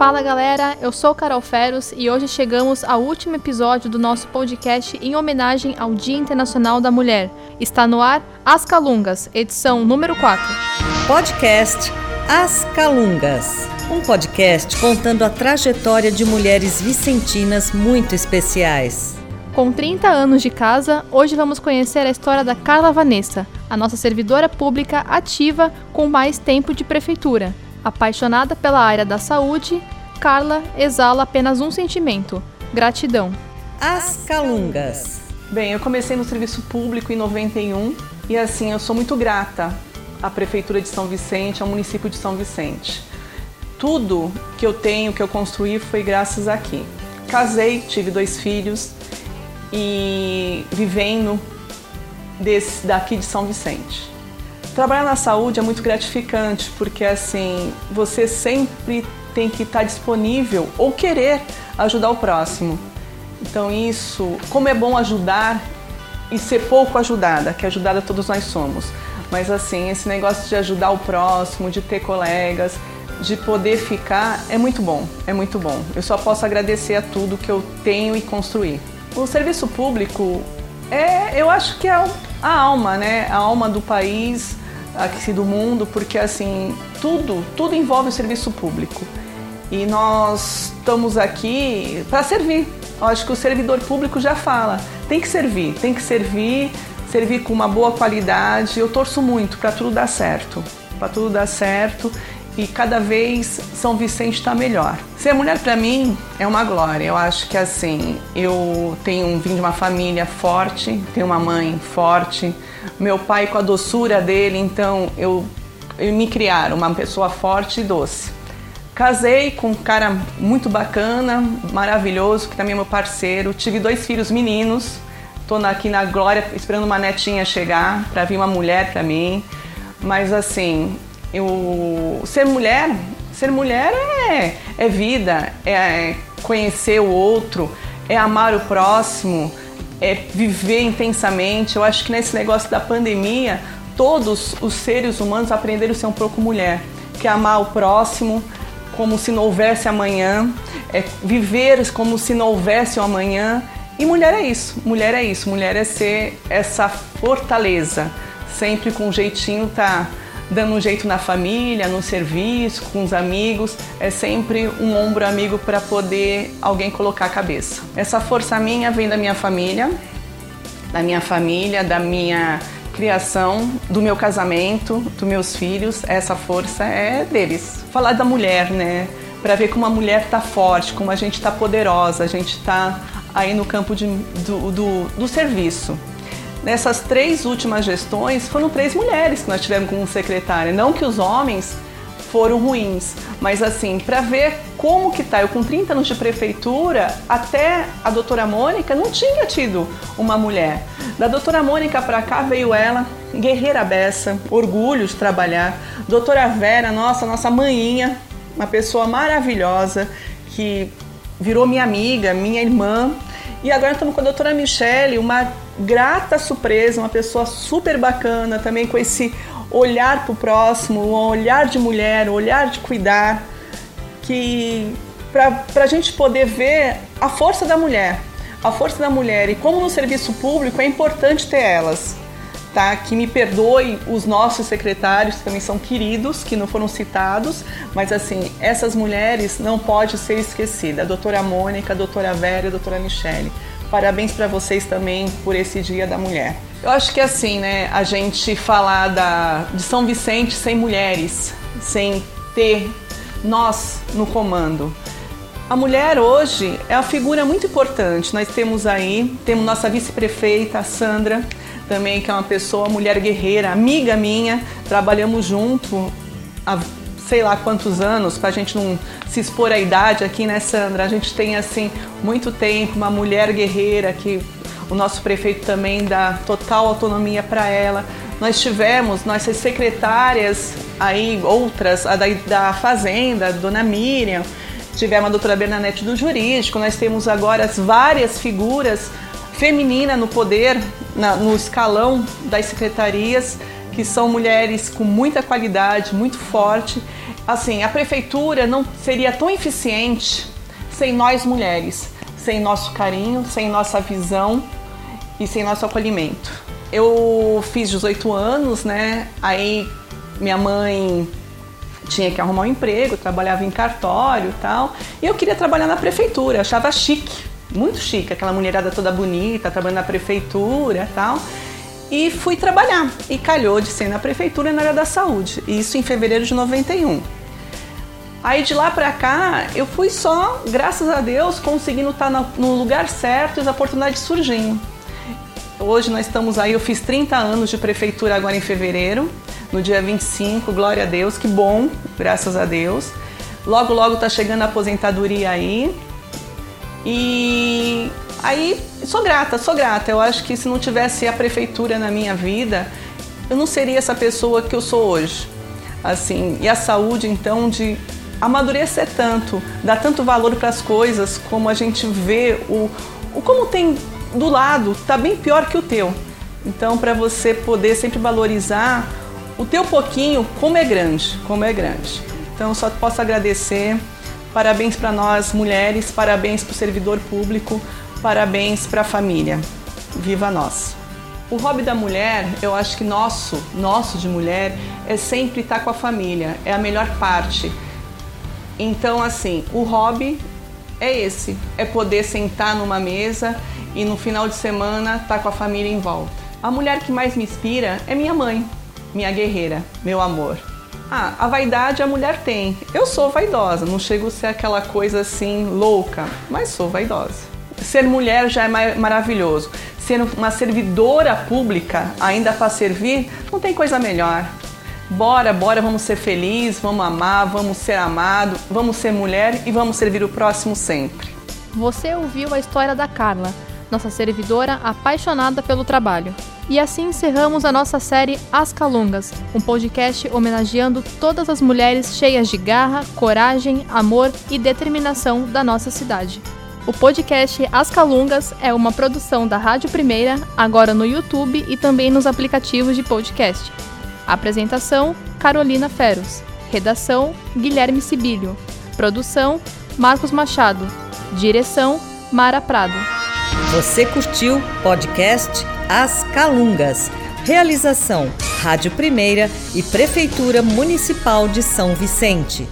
Fala galera, eu sou Carol Feros e hoje chegamos ao último episódio do nosso podcast em homenagem ao Dia Internacional da Mulher. Está no ar As Calungas, edição número 4. Podcast As Calungas, um podcast contando a trajetória de mulheres vicentinas muito especiais. Com 30 anos de casa, hoje vamos conhecer a história da Carla Vanessa, a nossa servidora pública ativa com mais tempo de prefeitura. Apaixonada pela área da saúde, Carla exala apenas um sentimento: gratidão. As Calungas. Bem, eu comecei no serviço público em 91 e assim eu sou muito grata à prefeitura de São Vicente, ao município de São Vicente. Tudo que eu tenho, que eu construí, foi graças aqui. Casei, tive dois filhos e vivendo desse, daqui de São Vicente. Trabalhar na saúde é muito gratificante porque assim você sempre tem que estar disponível ou querer ajudar o próximo. Então isso, como é bom ajudar e ser pouco ajudada, que ajudada todos nós somos. Mas assim, esse negócio de ajudar o próximo, de ter colegas, de poder ficar é muito bom, é muito bom. Eu só posso agradecer a tudo que eu tenho e construir. O serviço público é, eu acho que é a alma, né? A alma do país, aqui do mundo, porque assim, tudo, tudo envolve o serviço público. E nós estamos aqui para servir. Eu acho que o servidor público já fala, tem que servir, tem que servir, servir com uma boa qualidade. Eu torço muito para tudo dar certo, para tudo dar certo e cada vez São Vicente está melhor. Ser mulher para mim é uma glória. Eu acho que assim, eu tenho vim de uma família forte, tenho uma mãe forte, meu pai com a doçura dele, então eu, eu me criaram uma pessoa forte e doce. Casei com um cara muito bacana, maravilhoso, que também é meu parceiro. Tive dois filhos meninos. Estou aqui na glória esperando uma netinha chegar para vir uma mulher para mim. Mas assim, eu ser mulher, ser mulher é, é vida, é conhecer o outro, é amar o próximo, é viver intensamente. Eu acho que nesse negócio da pandemia, todos os seres humanos aprenderam a ser um pouco mulher, que é amar o próximo como se não houvesse amanhã, é viver como se não houvesse um amanhã. E mulher é isso, mulher é isso, mulher é ser essa fortaleza, sempre com um jeitinho tá dando um jeito na família, no serviço, com os amigos, é sempre um ombro amigo para poder alguém colocar a cabeça. Essa força minha vem da minha família, da minha família, da minha criação, do meu casamento, dos meus filhos, essa força é deles. Falar da mulher, né? Para ver como a mulher tá forte, como a gente tá poderosa, a gente tá aí no campo de, do, do, do serviço. Nessas três últimas gestões, foram três mulheres que nós tivemos como secretária. Não que os homens foram ruins, mas assim, para ver como que tá, eu com 30 anos de prefeitura, até a doutora Mônica não tinha tido uma mulher. Da doutora Mônica para cá veio ela, guerreira beça, orgulho de trabalhar. Doutora Vera, nossa, nossa manhinha, uma pessoa maravilhosa que virou minha amiga, minha irmã. E agora estamos com a doutora Michele, uma grata surpresa, uma pessoa super bacana, também com esse olhar para o próximo, um olhar de mulher, um olhar de cuidar, que para a gente poder ver a força da mulher, a força da mulher e como no serviço público é importante ter elas. Tá? Que me perdoe os nossos secretários, que também são queridos, que não foram citados, mas assim, essas mulheres não podem ser esquecidas. A doutora Mônica, a doutora Vera, a doutora Michele. Parabéns para vocês também por esse Dia da Mulher. Eu acho que assim, né, a gente falar da, de São Vicente sem mulheres, sem ter nós no comando. A mulher hoje é uma figura muito importante. Nós temos aí, temos nossa vice-prefeita, Sandra, também que é uma pessoa, mulher guerreira, amiga minha, trabalhamos junto há sei lá quantos anos, para a gente não se expor à idade aqui, né, Sandra? A gente tem, assim, muito tempo, uma mulher guerreira que o nosso prefeito também dá total autonomia para ela. Nós tivemos nossas secretárias aí, outras, a da, da Fazenda, a dona Miriam, tivemos a doutora Bernadette do Jurídico, nós temos agora as várias figuras femininas no poder, na, no escalão das secretarias, que são mulheres com muita qualidade, muito forte assim, a prefeitura não seria tão eficiente sem nós mulheres, sem nosso carinho, sem nossa visão e sem nosso acolhimento. Eu fiz 18 anos, né? Aí minha mãe tinha que arrumar um emprego, trabalhava em cartório e tal. E eu queria trabalhar na prefeitura, achava chique, muito chique, aquela mulherada toda bonita, trabalhando na prefeitura e tal. E fui trabalhar. E calhou de ser na prefeitura na área da saúde. Isso em fevereiro de 91. Aí de lá pra cá, eu fui só, graças a Deus, conseguindo estar no lugar certo e as oportunidades surgindo. Hoje nós estamos aí, eu fiz 30 anos de prefeitura agora em fevereiro, no dia 25, glória a Deus, que bom, graças a Deus. Logo, logo tá chegando a aposentadoria aí. E aí, sou grata, sou grata. Eu acho que se não tivesse a prefeitura na minha vida, eu não seria essa pessoa que eu sou hoje. Assim, e a saúde, então, de amadurecer tanto, dar tanto valor para as coisas, como a gente vê o, o como tem do lado, tá bem pior que o teu. Então, para você poder sempre valorizar o teu pouquinho, como é grande, como é grande. Então, só posso agradecer. Parabéns para nós mulheres, parabéns para o servidor público, parabéns para a família. Viva nós! O hobby da mulher, eu acho que nosso, nosso de mulher, é sempre estar com a família, é a melhor parte. Então, assim, o hobby é esse: é poder sentar numa mesa e no final de semana tá com a família em volta. A mulher que mais me inspira é minha mãe, minha guerreira, meu amor. Ah, a vaidade a mulher tem. Eu sou vaidosa, não chego a ser aquela coisa assim louca, mas sou vaidosa. Ser mulher já é maravilhoso. Ser uma servidora pública, ainda para servir, não tem coisa melhor. Bora, bora, vamos ser felizes, vamos amar, vamos ser amado, vamos ser mulher e vamos servir o próximo sempre. Você ouviu a história da Carla, nossa servidora apaixonada pelo trabalho. E assim encerramos a nossa série As Calungas, um podcast homenageando todas as mulheres cheias de garra, coragem, amor e determinação da nossa cidade. O podcast As Calungas é uma produção da Rádio Primeira, agora no YouTube e também nos aplicativos de podcast. Apresentação: Carolina Feros. Redação: Guilherme Sibílio. Produção: Marcos Machado. Direção: Mara Prado. Você curtiu podcast As Calungas? Realização: Rádio Primeira e Prefeitura Municipal de São Vicente.